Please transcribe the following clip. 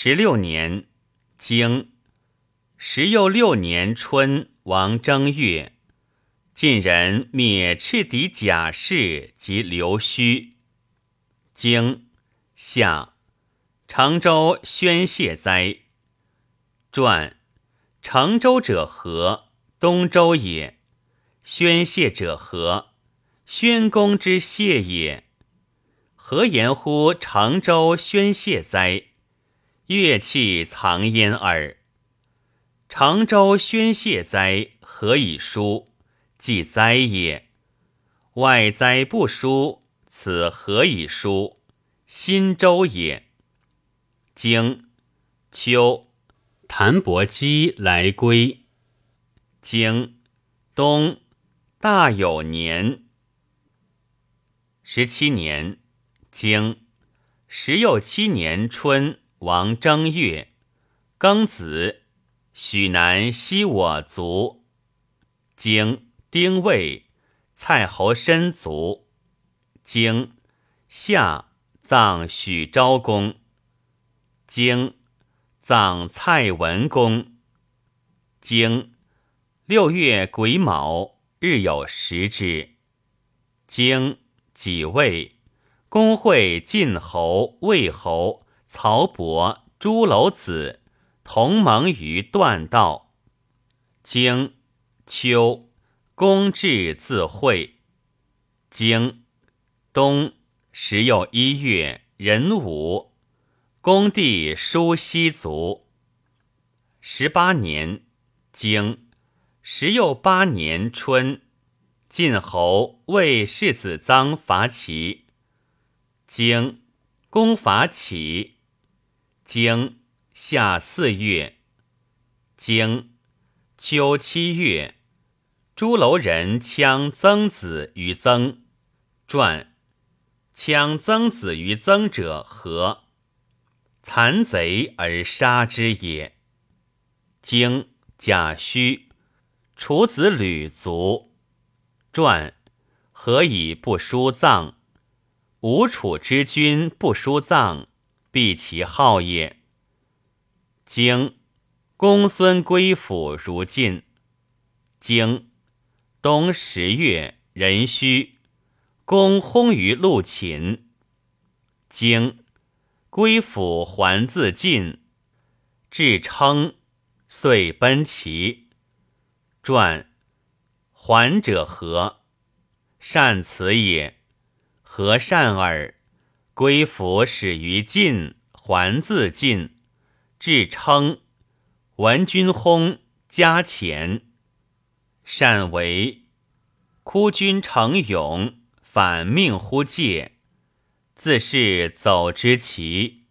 十六年，经十又六年春，王正月，晋人灭赤狄贾氏及刘须。经夏，成州宣泄灾。传成州者何？东周也。宣泄者何？宣公之谢也。何言乎成州宣泄哉？乐器藏焉耳。成州宣泄哉？何以书？即哉也。外哉不书。此何以书？新州也。经秋，谭伯基来归。经冬，大有年。十七年，经十又七年春，王正月，庚子，许南西我族。经丁未，蔡侯申族。经夏葬许昭公，经葬蔡文公。经六月癸卯，日有食之。经己未，公会晋侯、魏侯、曹伯、朱楼子同盟于断道。经秋，公至自会。经冬时又一月壬午，公弟叔西卒。十八年，经时又八年春，晋侯为世子臧伐齐。经公伐齐。经夏四月，经秋七月，朱楼人羌曾子于曾传。羌曾子于曾者何？残贼而杀之也。经贾诩，楚子吕卒。传何以不书葬？吴楚之君不书葬，必其好也。经公孙归府如晋。经冬十月壬戌。公薨于陆秦，经归府还自尽，至称，遂奔齐。传还者何？善辞也。何善耳？归府始于晋，还自晋，至称，闻君薨，加前。善为哭君成勇。反命乎介，自是走之奇。